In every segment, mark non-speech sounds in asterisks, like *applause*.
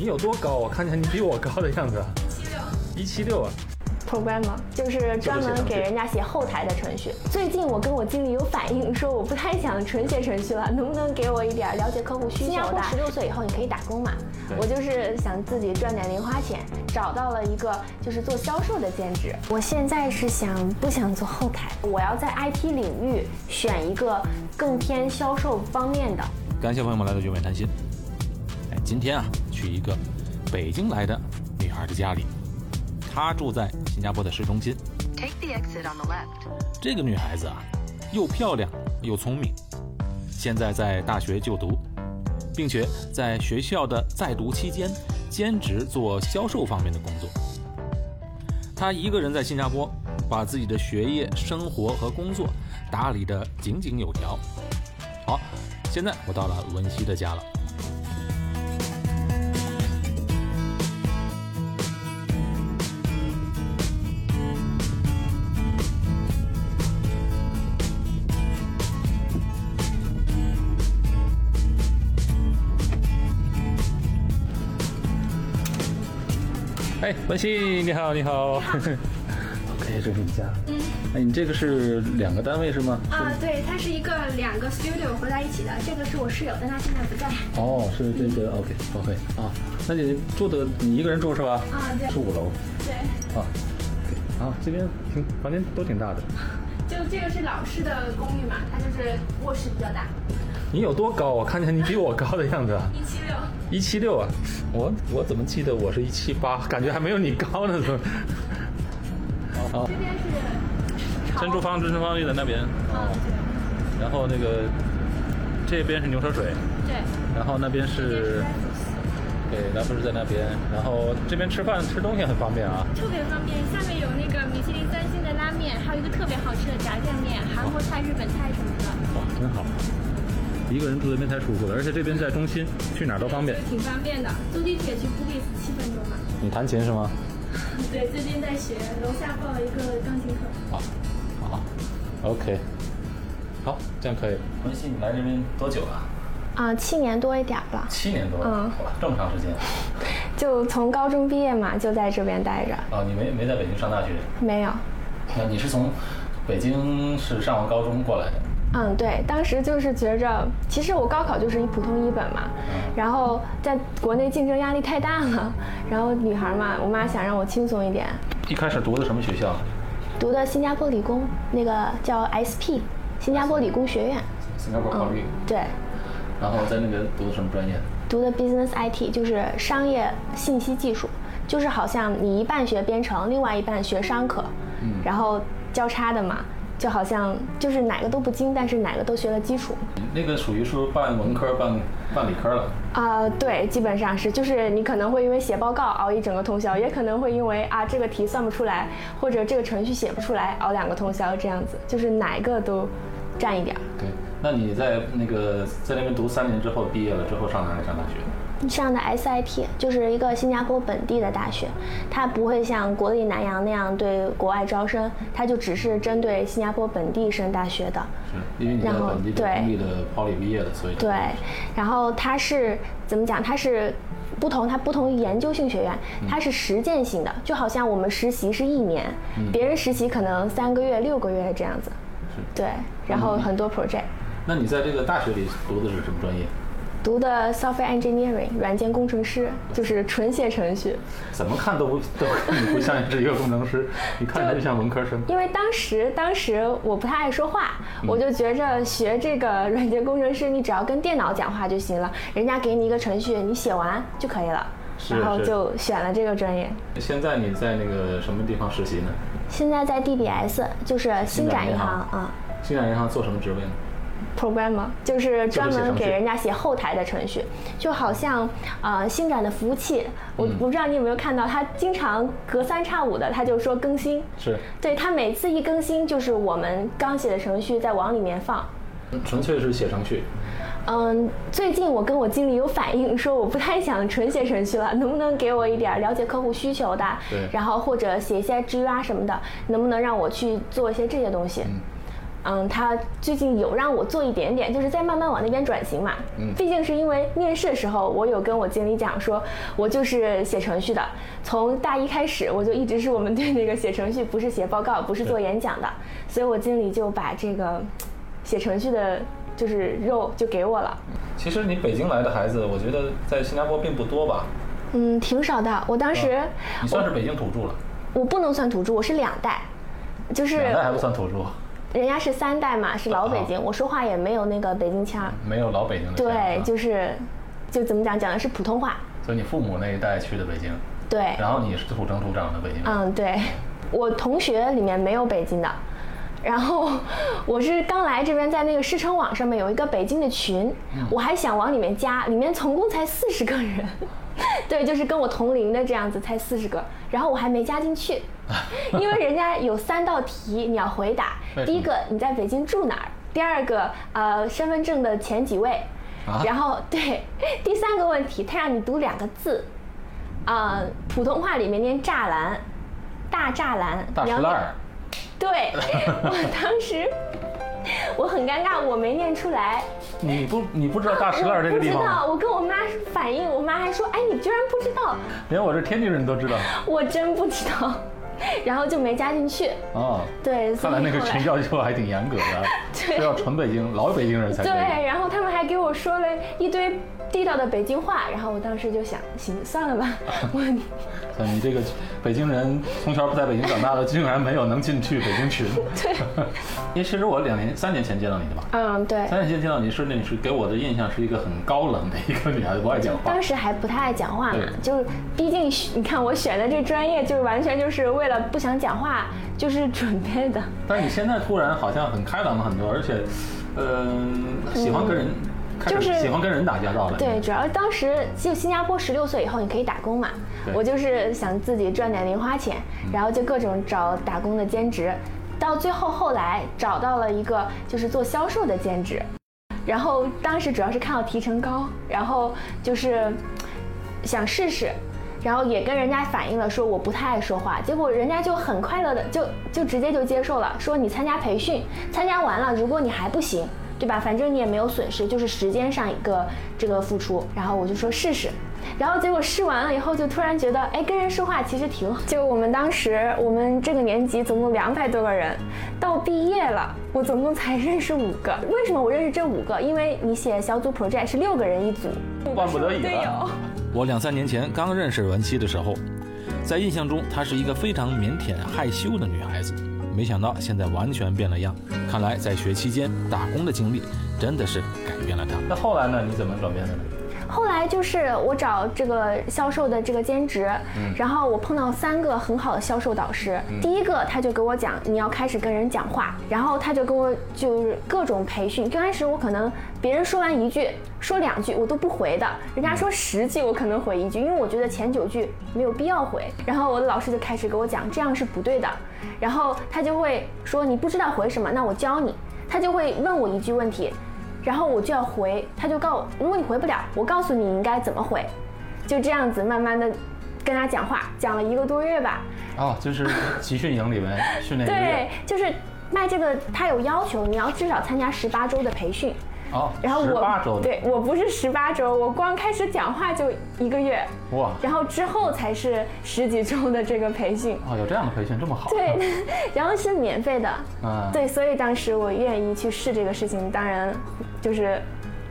你有多高？我看见你比我高的样子。一七六啊。programmer 就是专门给人家写后台的程序。最近我跟我经理有反映说，我不太想纯写程序了，*laughs* 能不能给我一点了解客户需求的？十六岁以后你可以打工嘛。我就是想自己赚点零花钱，找到了一个就是做销售的兼职。我现在是想不想做后台？我要在 IT 领域选一个更偏销售方面的。感谢朋友们来到永远谈心。哎，今天啊，去一个北京来的女孩的家里。她住在新加坡的市中心。这个女孩子啊，又漂亮又聪明，现在在大学就读，并且在学校的在读期间兼职做销售方面的工作。她一个人在新加坡，把自己的学业、生活和工作打理得井井有条。好，现在我到了文熙的家了。哎，文熙，你好，你好。OK，*laughs* 这是你家。嗯。哎，你这个是两个单位是吗？啊，对，它是一个两个 studio 合在一起的。这个是我室友，但他现在不在。哦，是这个 OK OK 啊。那你住的你一个人住是吧？啊，对。是五楼。对。啊。啊，这边挺房间都挺大的。就这个是老式的公寓嘛，它就是卧室比较大。你有多高？我看见你比我高的样子。一七六。一七六啊！我我怎么记得我是一七八，感觉还没有你高呢？怎么？哦。这边是珍珠坊，珍珠坊就在那边。哦。然后那个这边是牛车水。对。然后那边是。对，那不是在那边。然后这边吃饭吃东西很方便啊。特别方便，下面还有一个特别好吃的炸酱面，韩国菜、日本菜什么的。哇，真好。一个人住这边太舒服了，而且这边在中心，去哪儿都方便。挺方便的，坐地铁去布里斯七分钟嘛。你弹琴是吗？*laughs* 对，最近在学，楼下报了一个钢琴课。好，好，OK，好，这样可以。文熙，你来这边多久了？啊，七年多一点吧。七年多，嗯，哇，这么长时间。*laughs* 就从高中毕业嘛，就在这边待着。啊，你没没在北京上大学？没有。那你是从北京是上完高中过来的？嗯，对，当时就是觉着，其实我高考就是一普通一本嘛，然后在国内竞争压力太大了，然后女孩嘛，我妈想让我轻松一点。一开始读的什么学校？读的新加坡理工，那个叫 SP，新加坡理工学院。新加坡考虑。对。然后在那边读的什么专业？读的 Business IT，就是商业信息技术，就是好像你一半学编程，另外一半学商科，嗯，然后交叉的嘛。就好像就是哪个都不精，但是哪个都学了基础。那个属于说半文科半半理科了。啊、呃，对，基本上是，就是你可能会因为写报告熬一整个通宵，也可能会因为啊这个题算不出来，或者这个程序写不出来熬两个通宵这样子，就是哪一个都占一点。对，那你在那个在那边读三年之后毕业了之后上哪里上大学？上的 SIT 就是一个新加坡本地的大学，它不会像国立南洋那样对国外招生，它就只是针对新加坡本地升大学的。是，因为你在本地的公立的 Poly 毕业的，所以对。然后它是怎么讲？它是不同，它不同于研究性学院，它是实践性的，就好像我们实习是一年，嗯、别人实习可能三个月、六个月这样子。对，然后很多 project。那你在这个大学里读的是什么专业？读的 software engineering 软件工程师，就是纯写程序。怎么看都不都你不像是一个工程师，你看就像文科生。因为当时当时我不太爱说话，嗯、我就觉着学这个软件工程师，你只要跟电脑讲话就行了，人家给你一个程序，你写完就可以了。然后就选了这个专业。现在你在那个什么地方实习呢？现在在 DBS，就是新展银行啊。新展银行做什么职位呢？Programmer 就是专门给人家写后台的程序，就好像呃星展的服务器，我我不知道你有没有看到，他经常隔三差五的，他就说更新，是。对他每次一更新，就是我们刚写的程序在往里面放，纯粹是写程序。嗯，最近我跟我经理有反映说，我不太想纯写程序了，能不能给我一点了解客户需求的，对，然后或者写一些 G 啊什么的，能不能让我去做一些这些东西？嗯嗯，他最近有让我做一点点，就是在慢慢往那边转型嘛。嗯，毕竟是因为面试的时候，我有跟我经理讲说，我就是写程序的，从大一开始我就一直是我们队那个写程序，不是写报告，不是做演讲的，所以我经理就把这个写程序的，就是肉就给我了。其实你北京来的孩子，我觉得在新加坡并不多吧？嗯，挺少的。我当时你算是北京土著了。我不能算土著，我是两代，就是两代还不算土著。人家是三代嘛，是老北京，我说话也没有那个北京腔，没有老北京的。对，就是，就怎么讲，讲的是普通话。所以你父母那一代去的北京，对，然后你是土生土长的北京。嗯，对，我同学里面没有北京的，然后 *laughs* 我是刚来这边，在那个师承网上面有一个北京的群，我还想往里面加，里面总共才四十个人。对，就是跟我同龄的这样子，才四十个，然后我还没加进去，*laughs* 因为人家有三道题你要回答。第一个你在北京住哪儿？第二个呃身份证的前几位，然后对，第三个问题他让你读两个字，啊普通话里面念栅栏，大栅栏。大栅栏。对，我当时。我很尴尬，我没念出来。你不，你不知道大石栏这个地方？不知道，我跟我妈反映，我妈还说：“哎，你居然不知道？”连我这天津人都知道。我真不知道，然后就没加进去。哦，对。看来那个群要求还挺严格的，*laughs* 是要纯北京老北京人才。对，然后他们还给我说了一堆地道的北京话，然后我当时就想，行，算了吧，我。*laughs* 你这个北京人从小不在北京长大的，竟然没有能进去北京群。对，*laughs* 因为其实我两年、三年前见到你的吧。嗯，对。三年前见到你是那你是给我的印象是一个很高冷的一个女孩子，不爱讲话。当时还不太爱讲话嘛，就是毕竟你看我选的这专业，就是完全就是为了不想讲话就是准备的。*laughs* 但是你现在突然好像很开朗了很多，而且，嗯，喜欢跟人。就是喜欢跟人打交道的。对，主要当时就新加坡十六岁以后你可以打工嘛，我就是想自己赚点零花钱，然后就各种找打工的兼职，到最后后来找到了一个就是做销售的兼职，然后当时主要是看到提成高，然后就是想试试，然后也跟人家反映了说我不太爱说话，结果人家就很快乐的就就直接就接受了，说你参加培训，参加完了如果你还不行。对吧？反正你也没有损失，就是时间上一个这个付出。然后我就说试试，然后结果试完了以后，就突然觉得，哎，跟人说话其实挺好。就我们当时，我们这个年级总共两百多个人，到毕业了，我总共才认识五个。为什么我认识这五个？因为你写小组 project 是六个人一组，万不得已队友。我两三年前刚认识文熙的时候，在印象中她是一个非常腼腆害羞的女孩子。没想到现在完全变了样，看来在学期间打工的经历真的是改变了他。那后来呢？你怎么转变的呢？后来就是我找这个销售的这个兼职，然后我碰到三个很好的销售导师。第一个他就给我讲，你要开始跟人讲话，然后他就给我就是各种培训。刚开始我可能别人说完一句、说两句我都不回的，人家说十句我可能回一句，因为我觉得前九句没有必要回。然后我的老师就开始给我讲，这样是不对的。然后他就会说你不知道回什么，那我教你。他就会问我一句问题。然后我就要回，他就告，如果你回不了，我告诉你应该怎么回，就这样子慢慢的跟他讲话，讲了一个多月吧。哦，就是集训营里面训练。*laughs* 对，就是卖这个，他有要求，你要至少参加十八周的培训。哦，然后我对我不是十八周，我光开始讲话就一个月哇，然后之后才是十几周的这个培训。哦，有这样的培训这么好？对，然后是免费的。嗯，对，所以当时我愿意去试这个事情，当然就是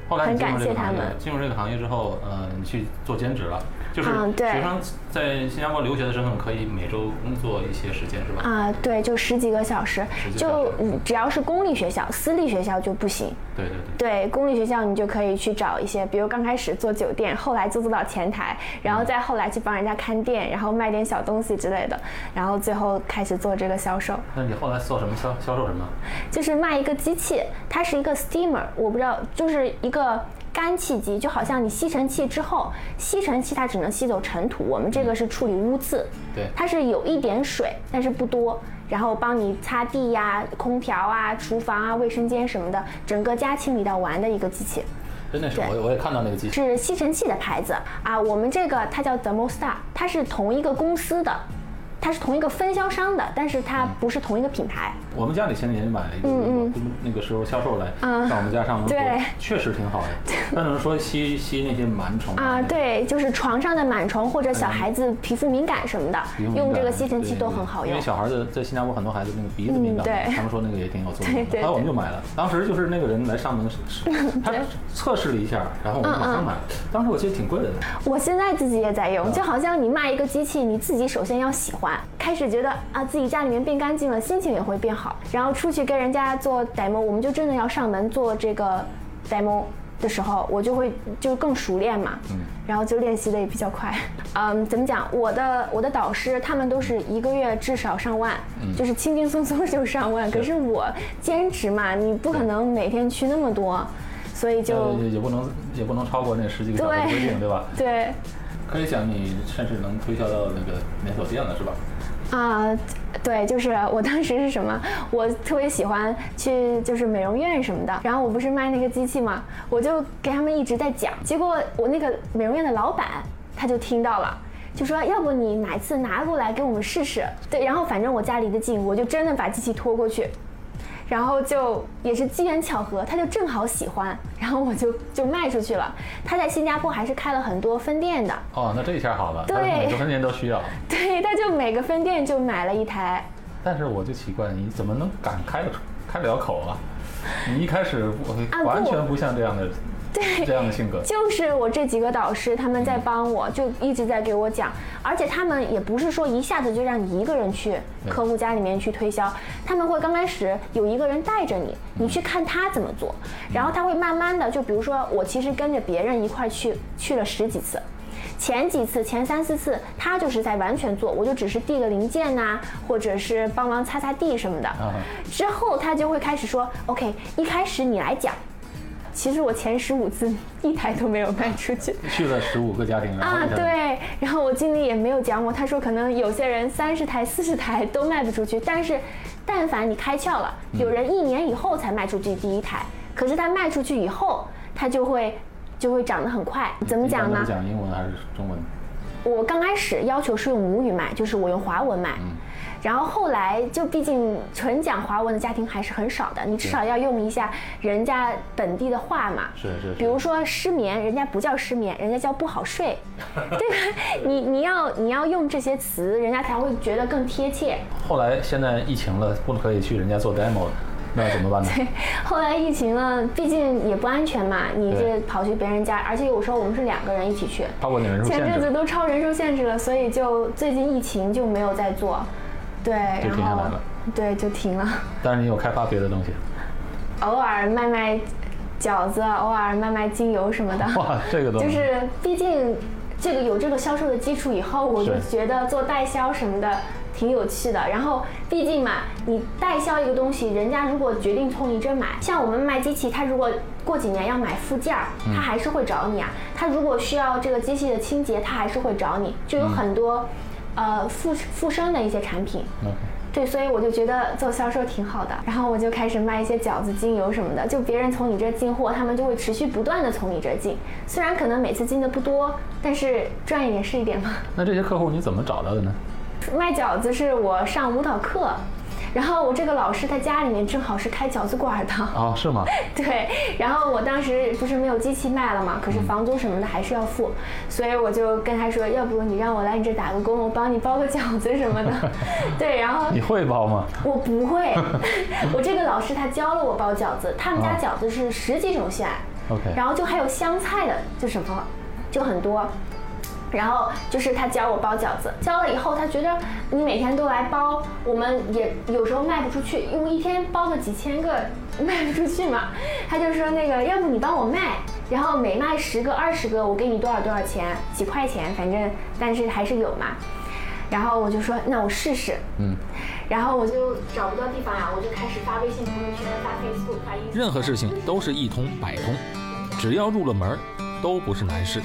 很感谢他们。进入这个行业之后，呃，你去做兼职了。就是学生在新加坡留学的身份可以每周工作一些时间是吧？啊，对，就十几个小时，就只要是公立学校，私立学校就不行。对对对。对，公立学校你就可以去找一些，比如刚开始做酒店，后来就做到前台，然后再后来去帮人家看店，然后卖点小东西之类的，然后最后开始做这个销售。那你后来做什么销销售什么？就是卖一个机器，它是一个 steamer，我不知道，就是一个。干气机就好像你吸尘器之后，吸尘器它只能吸走尘土，我们这个是处理污渍，对，它是有一点水，但是不多，然后帮你擦地呀、空调啊、厨房啊、卫生间什么的，整个家清理到完的一个机器。真的是，我我也看到那个机器是吸尘器的牌子啊，我们这个它叫 Thermostar，它是同一个公司的。它是同一个分销商的，但是它不是同一个品牌。我们家里前几年买了一个，嗯嗯，那个时候销售来上我们家上门，对，确实挺好的。那能说吸吸那些螨虫啊？对，就是床上的螨虫或者小孩子皮肤敏感什么的，用这个吸尘器都很好用。因为小孩子在新加坡很多孩子那个鼻子敏感，对他们说那个也挺有作用。对，后来我们就买了。当时就是那个人来上门，他 *laughs* 测试了一下，然后我们马上买了。当时我记得挺贵的。我现在自己也在用，就好像你卖一个机器，你自己首先要喜欢，开始觉得啊自己家里面变干净了，心情也会变好。然后出去跟人家做 demo，我们就真的要上门做这个 demo 的时候，我就会就更熟练嘛，嗯，然后就练习的也比较快。嗯，怎么讲？我的我的导师他们都是一个月至少上万，就是轻轻松松就上万。可是我兼职嘛，你不可能每天去那么多，所以就也也不能也不能超过那十几个小时规定，对吧？*laughs* 对。可以讲，你甚至能推销到那个连锁店了，是吧？啊，对，就是我当时是什么？我特别喜欢去就是美容院什么的，然后我不是卖那个机器嘛，我就给他们一直在讲。结果我那个美容院的老板他就听到了，就说要不你哪次拿过来给我们试试？对，然后反正我家离得近，我就真的把机器拖过去。然后就也是机缘巧合，他就正好喜欢，然后我就就卖出去了。他在新加坡还是开了很多分店的。哦，那这一下好了，对，每个分店都需要。*laughs* 对，他就每个分店就买了一台。但是我就奇怪，你怎么能敢开得开得了口啊？你一开始完全不像这样的。*laughs* 对，这样的性格。就是我这几个导师，他们在帮我，就一直在给我讲，而且他们也不是说一下子就让你一个人去客户家里面去推销，他们会刚开始有一个人带着你，你去看他怎么做，然后他会慢慢的，就比如说我其实跟着别人一块去去了十几次，前几次前三四次他就是在完全做，我就只是递个零件呐，或者是帮忙擦擦地什么的，之后他就会开始说，OK，一开始你来讲。其实我前十五次一台都没有卖出去，去了十五个家庭啊，对，然后我经理也没有讲我，他说可能有些人三十台、四十台都卖不出去，但是但凡你开窍了，有人一年以后才卖出去第一台，可是他卖出去以后，他就会就会涨得很快。怎么讲呢？讲英文还是中文？我刚开始要求是用母语卖，就是我用华文卖。然后后来就毕竟纯讲华文的家庭还是很少的，你至少要用一下人家本地的话嘛。是是。比如说失眠，人家不叫失眠，人家叫不好睡，*laughs* 对吧？你你要你要用这些词，人家才会觉得更贴切。后来现在疫情了，不可以去人家做 demo，那怎么办呢？*laughs* 对，后来疫情了，毕竟也不安全嘛，你这跑去别人家，而且有时候我们是两个人一起去，超过你人数限制。前阵子都超人数限制了，所以就最近疫情就没有再做。对，就停下来了。对，就停了。*laughs* 但是你有开发别的东西？偶尔卖卖饺子，偶尔卖卖精油什么的。哇，这个东西就是，毕竟这个有这个销售的基础以后，我就觉得做代销什么的挺有趣的。然后，毕竟嘛，你代销一个东西，人家如果决定从你这买，像我们卖机器，他如果过几年要买附件儿，他还是会找你啊。他如果需要这个机器的清洁，他还是会找你。就有很多。呃，附附生的一些产品，对，所以我就觉得做销售挺好的。然后我就开始卖一些饺子、精油什么的，就别人从你这进货，他们就会持续不断的从你这进。虽然可能每次进的不多，但是赚一点是一点嘛。那这些客户你怎么找到的呢？*laughs* 卖饺子是我上舞蹈课。然后我这个老师他家里面正好是开饺子馆的哦，是吗？*laughs* 对，然后我当时不是没有机器卖了嘛，可是房租什么的还是要付，所以我就跟他说，要不你让我来你这打个工，我帮你包个饺子什么的。*laughs* 对，然后你会包吗？我不会，*laughs* 我这个老师他教了我包饺子，他们家饺子是十几种馅，OK，然后就还有香菜的，就什么，就很多。然后就是他教我包饺子，教了以后他觉得你每天都来包，我们也有时候卖不出去，因为一天包个几千个卖不出去嘛。他就说那个要不你帮我卖，然后每卖十个二十个我给你多少多少钱，几块钱反正，但是还是有嘛。然后我就说那我试试，嗯，然后我就找不到地方呀，我就开始发微信朋友圈，发 Facebook，发一。任何事情都是一通百通，只要入了门，都不是难事。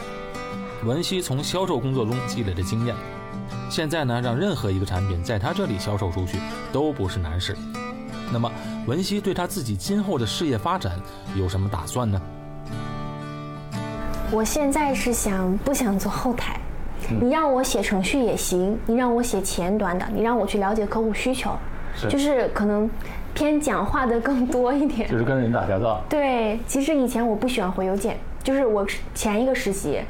文熙从销售工作中积累的经验，现在呢，让任何一个产品在他这里销售出去都不是难事。那么，文熙对他自己今后的事业发展有什么打算呢？我现在是想不想做后台？你让我写程序也行，你让我写前端的，你让我去了解客户需求，就是可能偏讲话的更多一点，就是跟人打交道。对，其实以前我不喜欢回邮件，就是我前一个实习，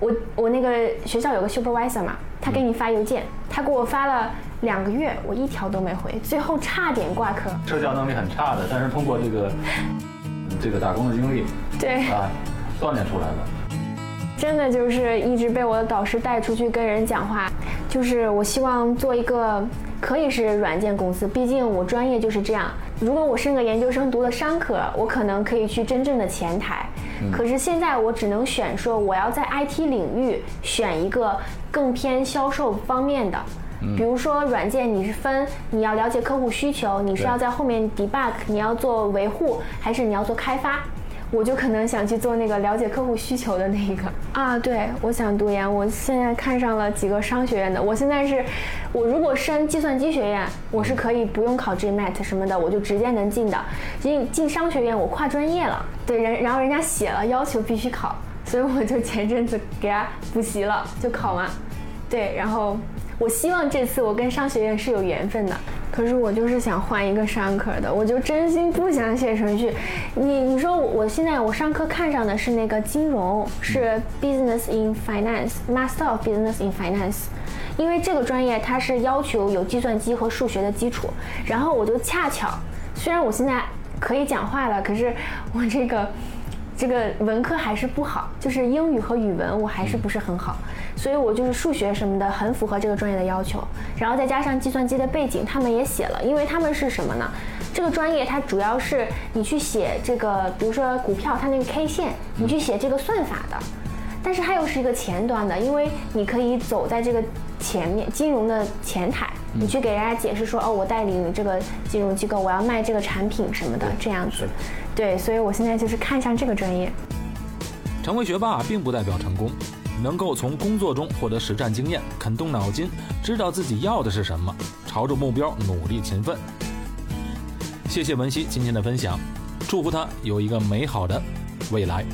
我我那个学校有个 supervisor 嘛，他给你发邮件，他给我发了两个月，我一条都没回，最后差点挂科。社交能力很差的，但是通过这个这个打工的经历，对啊，锻炼出来的。真的就是一直被我的导师带出去跟人讲话，就是我希望做一个可以是软件公司，毕竟我专业就是这样。如果我升个研究生读了商科，我可能可以去真正的前台。可是现在我只能选说我要在 IT 领域选一个更偏销售方面的，比如说软件你是分你要了解客户需求，你是要在后面 debug，你要做维护，还是你要做开发？我就可能想去做那个了解客户需求的那一个啊，对，我想读研，我现在看上了几个商学院的。我现在是，我如果升计算机学院，我是可以不用考 GMAT 什么的，我就直接能进的。进进商学院，我跨专业了，对，人然后人家写了要求必须考，所以我就前阵子给他补习了，就考完。对，然后我希望这次我跟商学院是有缘分的。可是我就是想换一个商科的，我就真心不想写程序。你你说我我现在我上课看上的是那个金融，是 Business in Finance，Master of Business in Finance，因为这个专业它是要求有计算机和数学的基础。然后我就恰巧，虽然我现在可以讲话了，可是我这个。这个文科还是不好，就是英语和语文我还是不是很好，所以我就是数学什么的很符合这个专业的要求，然后再加上计算机的背景，他们也写了，因为他们是什么呢？这个专业它主要是你去写这个，比如说股票它那个 K 线，你去写这个算法的，但是它又是一个前端的，因为你可以走在这个前面金融的前台。你去给人家解释说，哦，我带领这个金融机构，我要卖这个产品什么的，这样子。对，所以我现在就是看上这个专业。成为学霸并不代表成功，能够从工作中获得实战经验，肯动脑筋，知道自己要的是什么，朝着目标努力勤奋。谢谢文熙今天的分享，祝福他有一个美好的未来。